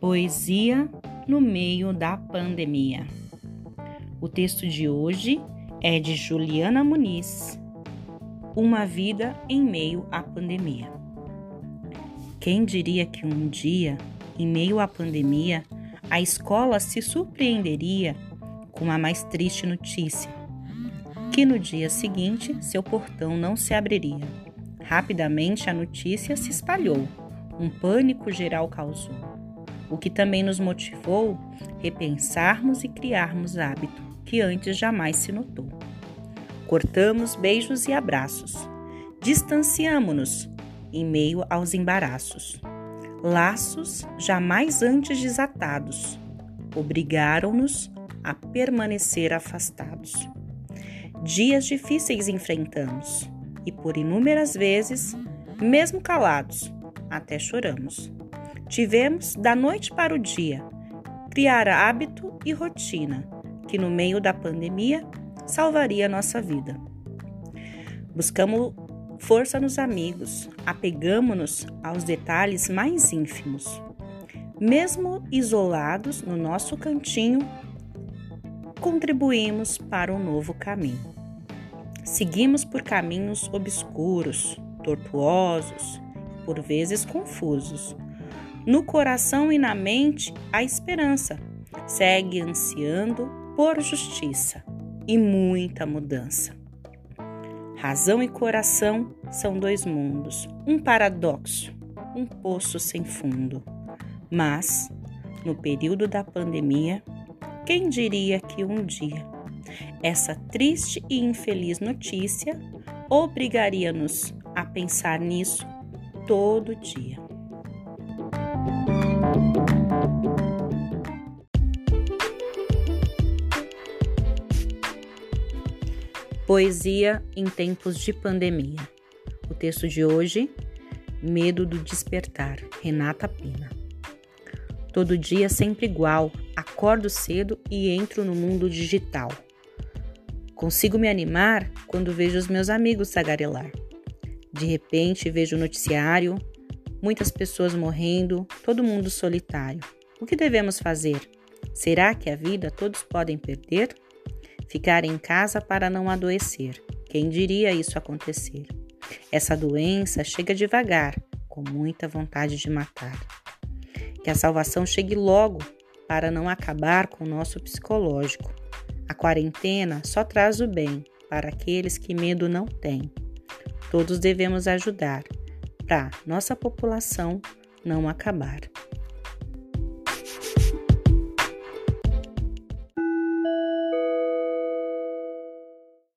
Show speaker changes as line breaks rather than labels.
Poesia no meio da pandemia. O texto de hoje é de Juliana Muniz. Uma vida em meio à pandemia. Quem diria que um dia, em meio à pandemia, a escola se surpreenderia com a mais triste notícia: que no dia seguinte seu portão não se abriria. Rapidamente a notícia se espalhou. Um pânico geral causou o que também nos motivou repensarmos e criarmos hábito que antes jamais se notou. Cortamos beijos e abraços, distanciamo-nos em meio aos embaraços. Laços jamais antes desatados obrigaram-nos a permanecer afastados. Dias difíceis enfrentamos e por inúmeras vezes, mesmo calados, até choramos. Tivemos, da noite para o dia, criar hábito e rotina que, no meio da pandemia, salvaria nossa vida. Buscamos força nos amigos, apegamos-nos aos detalhes mais ínfimos. Mesmo isolados no nosso cantinho, contribuímos para um novo caminho. Seguimos por caminhos obscuros, tortuosos, por vezes confusos no coração e na mente, a esperança segue ansiando por justiça e muita mudança. Razão e coração são dois mundos, um paradoxo, um poço sem fundo. Mas, no período da pandemia, quem diria que um dia essa triste e infeliz notícia obrigaria-nos a pensar nisso todo dia? Poesia em tempos de pandemia. O texto de hoje, Medo do Despertar, Renata Pina. Todo dia sempre igual, acordo cedo e entro no mundo digital. Consigo me animar quando vejo os meus amigos tagarelar. De repente vejo o noticiário, muitas pessoas morrendo, todo mundo solitário. O que devemos fazer? Será que a vida todos podem perder? Ficar em casa para não adoecer. Quem diria isso acontecer? Essa doença chega devagar, com muita vontade de matar. Que a salvação chegue logo para não acabar com o nosso psicológico. A quarentena só traz o bem para aqueles que medo não têm. Todos devemos ajudar para nossa população não acabar.